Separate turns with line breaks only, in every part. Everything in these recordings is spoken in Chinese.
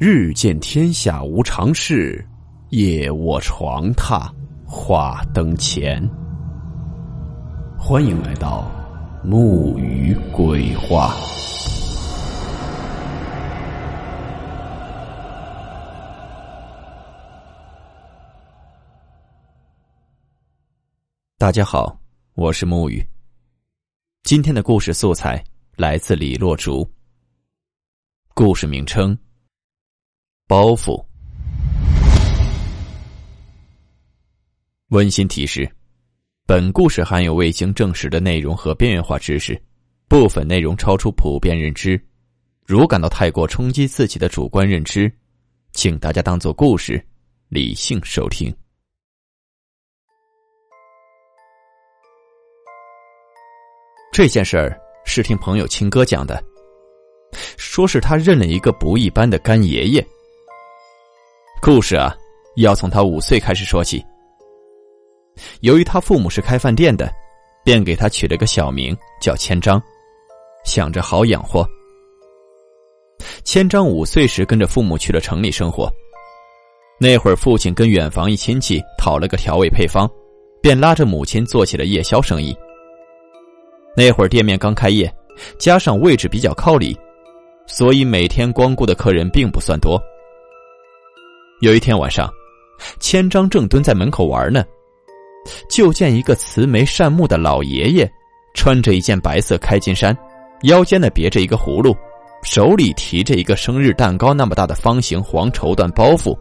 日见天下无常事，夜卧床榻话灯前。欢迎来到木鱼鬼话。大家好，我是木鱼。今天的故事素材来自李洛竹。故事名称。包袱。温馨提示：本故事含有未经证实的内容和边缘化知识，部分内容超出普遍认知。如感到太过冲击自己的主观认知，请大家当做故事，理性收听。这件事儿是听朋友青哥讲的，说是他认了一个不一般的干爷爷。故事啊，要从他五岁开始说起。由于他父母是开饭店的，便给他取了个小名叫千章，想着好养活。千章五岁时跟着父母去了城里生活，那会儿父亲跟远房一亲戚讨了个调味配方，便拉着母亲做起了夜宵生意。那会儿店面刚开业，加上位置比较靠里，所以每天光顾的客人并不算多。有一天晚上，千章正蹲在门口玩呢，就见一个慈眉善目的老爷爷，穿着一件白色开襟衫，腰间呢别着一个葫芦，手里提着一个生日蛋糕那么大的方形黄绸缎包袱，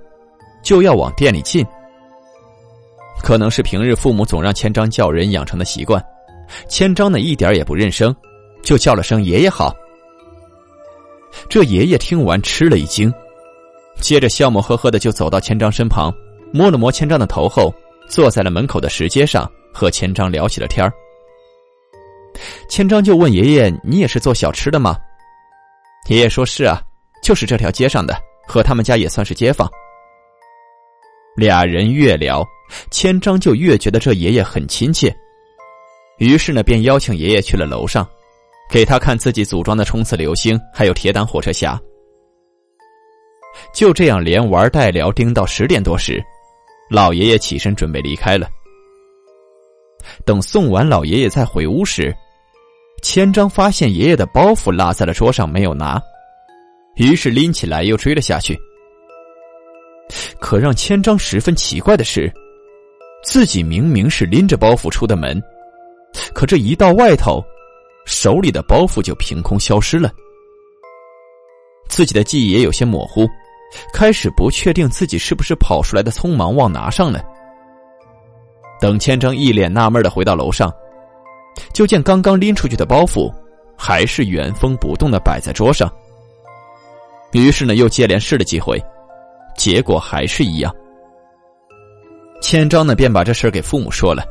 就要往店里进。可能是平日父母总让千章叫人养成的习惯，千章呢一点也不认生，就叫了声“爷爷好”。这爷爷听完吃了一惊。接着笑模呵呵的就走到千章身旁，摸了摸千章的头后，坐在了门口的石阶上，和千章聊起了天儿。千章就问爷爷：“你也是做小吃的吗？”爷爷说：“是啊，就是这条街上的，和他们家也算是街坊。”俩人越聊，千章就越觉得这爷爷很亲切，于是呢，便邀请爷爷去了楼上，给他看自己组装的冲刺流星，还有铁胆火车侠。就这样连玩带聊，盯到十点多时，老爷爷起身准备离开了。等送完老爷爷再回屋时，千章发现爷爷的包袱落在了桌上，没有拿，于是拎起来又追了下去。可让千章十分奇怪的是，自己明明是拎着包袱出的门，可这一到外头，手里的包袱就凭空消失了。自己的记忆也有些模糊。开始不确定自己是不是跑出来的，匆忙忘拿上了。等千章一脸纳闷的回到楼上，就见刚刚拎出去的包袱还是原封不动的摆在桌上。于是呢，又接连试了几回，结果还是一样。千章呢，便把这事给父母说了。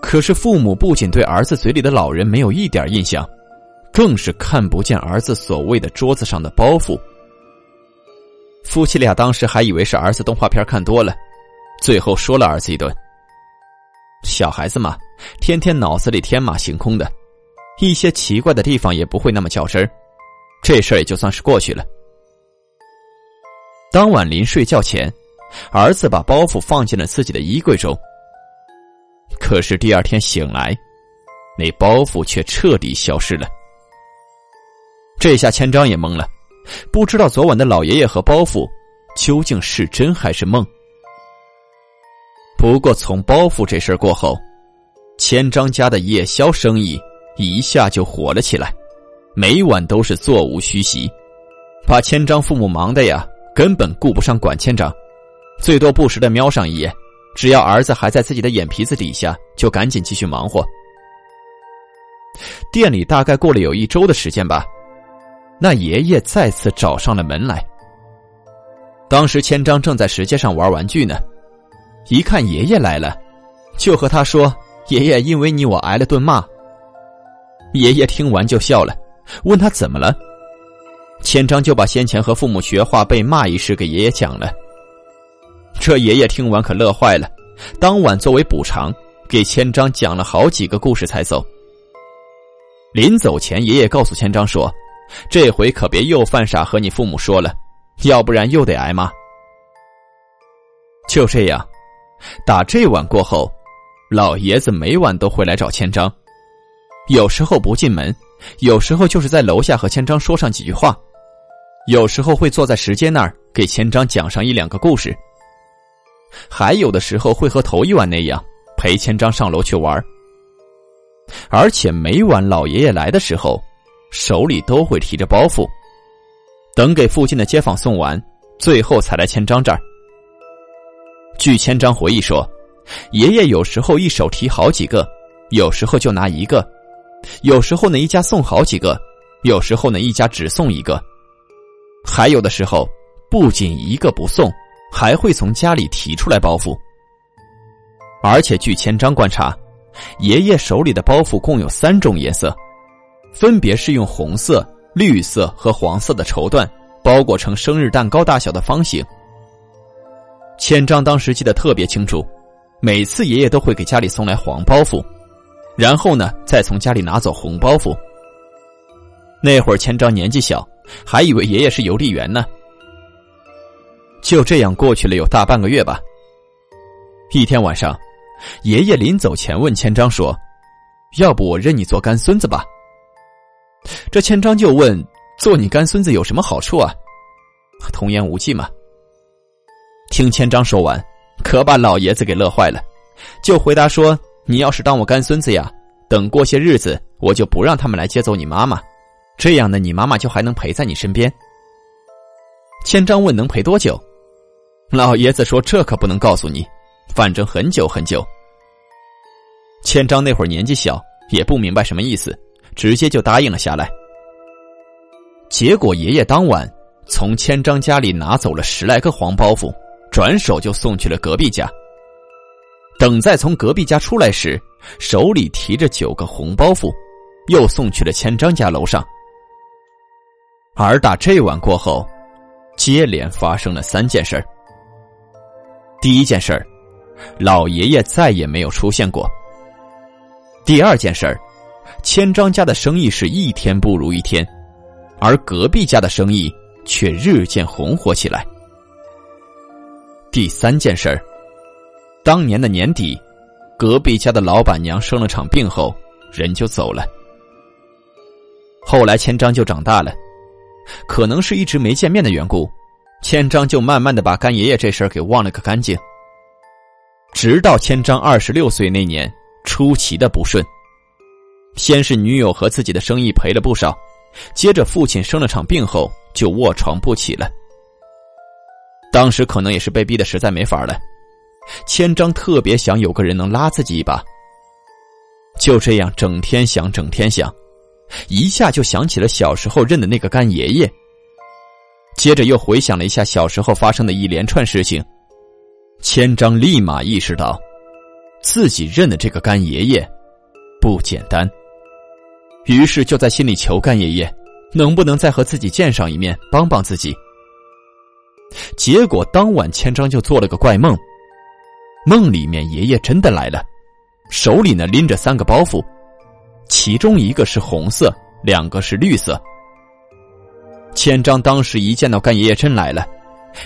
可是父母不仅对儿子嘴里的老人没有一点印象，更是看不见儿子所谓的桌子上的包袱。夫妻俩当时还以为是儿子动画片看多了，最后说了儿子一顿。小孩子嘛，天天脑子里天马行空的，一些奇怪的地方也不会那么较真，这事儿也就算是过去了。当晚临睡觉前，儿子把包袱放进了自己的衣柜中。可是第二天醒来，那包袱却彻底消失了。这下千章也懵了。不知道昨晚的老爷爷和包袱究竟是真还是梦。不过从包袱这事儿过后，千张家的夜宵生意一下就火了起来，每晚都是座无虚席，把千章父母忙的呀，根本顾不上管千章，最多不时的瞄上一眼，只要儿子还在自己的眼皮子底下，就赶紧继续忙活。店里大概过了有一周的时间吧。那爷爷再次找上了门来。当时千章正在石阶上玩玩具呢，一看爷爷来了，就和他说：“爷爷，因为你我挨了顿骂。”爷爷听完就笑了，问他怎么了。千章就把先前和父母学画被骂一事给爷爷讲了。这爷爷听完可乐坏了，当晚作为补偿，给千章讲了好几个故事才走。临走前，爷爷告诉千章说。这回可别又犯傻和你父母说了，要不然又得挨骂。就这样，打这晚过后，老爷子每晚都会来找千章，有时候不进门，有时候就是在楼下和千章说上几句话，有时候会坐在石阶那儿给千章讲上一两个故事，还有的时候会和头一晚那样陪千章上楼去玩。而且每晚老爷爷来的时候，手里都会提着包袱，等给附近的街坊送完，最后才来千章这儿。据千章回忆说，爷爷有时候一手提好几个，有时候就拿一个，有时候呢一家送好几个，有时候呢一家只送一个，还有的时候不仅一个不送，还会从家里提出来包袱。而且据千章观察，爷爷手里的包袱共有三种颜色，分别是用红色、绿色和黄色的绸缎包裹成生日蛋糕大小的方形。千章当时记得特别清楚，每次爷爷都会给家里送来黄包袱，然后呢，再从家里拿走红包袱。那会儿千章年纪小，还以为爷爷是邮递员呢。就这样过去了有大半个月吧。一天晚上，爷爷临走前问千章说：“要不我认你做干孙子吧？”这千章就问：“做你干孙子有什么好处啊？”童言无忌嘛。听千章说完，可把老爷子给乐坏了，就回答说：“你要是当我干孙子呀，等过些日子，我就不让他们来接走你妈妈，这样呢，你妈妈就还能陪在你身边。”千章问：“能陪多久？”老爷子说：“这可不能告诉你，反正很久很久。”千章那会儿年纪小，也不明白什么意思，直接就答应了下来。结果爷爷当晚从千张家里拿走了十来个黄包袱。转手就送去了隔壁家。等再从隔壁家出来时，手里提着九个红包袱，又送去了千张家楼上。而打这晚过后，接连发生了三件事第一件事老爷爷再也没有出现过。第二件事千张家的生意是一天不如一天，而隔壁家的生意却日渐红火起来。第三件事儿，当年的年底，隔壁家的老板娘生了场病后，人就走了。后来千章就长大了，可能是一直没见面的缘故，千章就慢慢的把干爷爷这事儿给忘了个干净。直到千章二十六岁那年，出奇的不顺，先是女友和自己的生意赔了不少，接着父亲生了场病后，就卧床不起了。当时可能也是被逼的实在没法了，千章特别想有个人能拉自己一把。就这样整天想，整天想，一下就想起了小时候认的那个干爷爷。接着又回想了一下小时候发生的一连串事情，千章立马意识到，自己认的这个干爷爷不简单。于是就在心里求干爷爷，能不能再和自己见上一面，帮帮自己。结果当晚，千章就做了个怪梦，梦里面爷爷真的来了，手里呢拎着三个包袱，其中一个是红色，两个是绿色。千章当时一见到干爷爷真来了，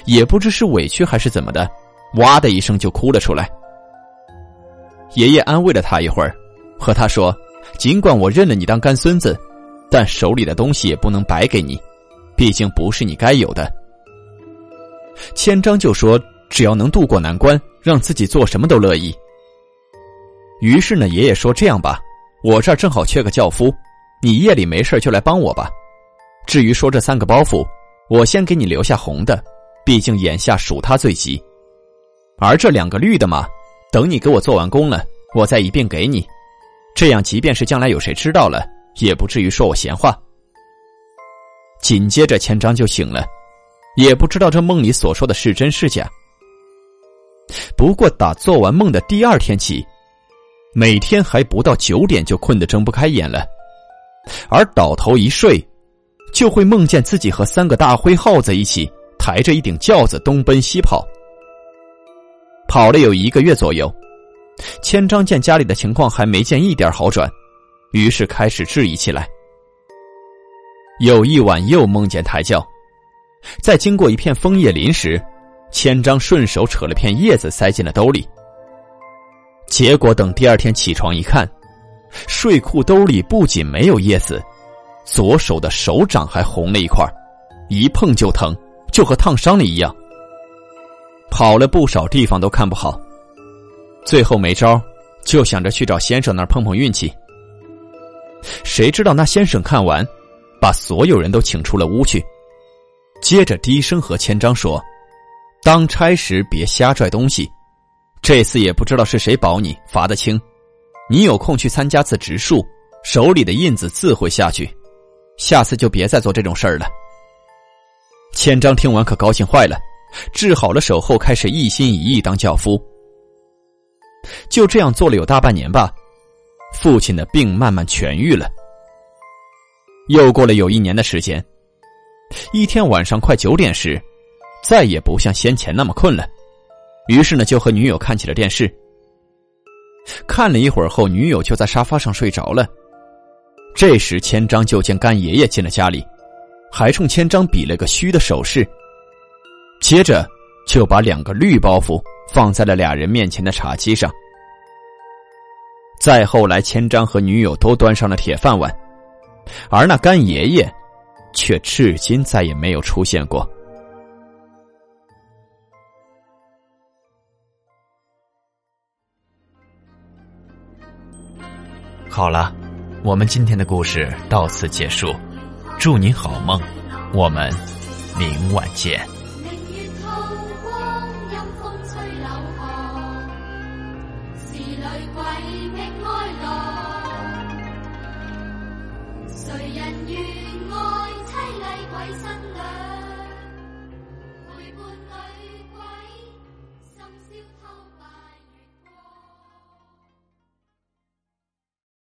也不知是委屈还是怎么的，哇的一声就哭了出来。爷爷安慰了他一会儿，和他说：“尽管我认了你当干孙子，但手里的东西也不能白给你，毕竟不是你该有的。”千章就说：“只要能渡过难关，让自己做什么都乐意。”于是呢，爷爷说：“这样吧，我这儿正好缺个轿夫，你夜里没事就来帮我吧。至于说这三个包袱，我先给你留下红的，毕竟眼下属他最急。而这两个绿的嘛，等你给我做完工了，我再一并给你。这样，即便是将来有谁知道了，也不至于说我闲话。”紧接着，千章就醒了。也不知道这梦里所说的是真是假。不过打做完梦的第二天起，每天还不到九点就困得睁不开眼了，而倒头一睡，就会梦见自己和三个大灰耗子一起抬着一顶轿子东奔西跑。跑了有一个月左右，千章见家里的情况还没见一点好转，于是开始质疑起来。有一晚又梦见抬轿。在经过一片枫叶林时，千章顺手扯了片叶子塞进了兜里。结果等第二天起床一看，睡裤兜里不仅没有叶子，左手的手掌还红了一块，一碰就疼，就和烫伤了一样。跑了不少地方都看不好，最后没招，就想着去找先生那儿碰碰运气。谁知道那先生看完，把所有人都请出了屋去，接着低声和千章说：“当差时别瞎拽东西，这次也不知道是谁保你，罚得轻。你有空去参加次植树，手里的印子自会下去。下次就别再做这种事儿了。”千章听完可高兴坏了。治好了手后，开始一心一意当轿夫。就这样做了有大半年吧，父亲的病慢慢痊愈了。又过了有一年的时间，一天晚上快九点时，再也不像先前那么困了，于是呢，就和女友看起了电视。看了一会儿后，女友就在沙发上睡着了。这时，千章就见干爷爷进了家里，还冲千章比了个虚的手势。接着，就把两个绿包袱放在了俩人面前的茶几上。再后来，千章和女友都端上了铁饭碗，而那干爷爷，却至今再也没有出现过。好了，我们今天的故事到此结束，祝您好梦，我们明晚见。春风吹柳巷，是女鬼觅哀乐。谁人愿爱凄厉鬼新娘？陪伴女鬼，心消。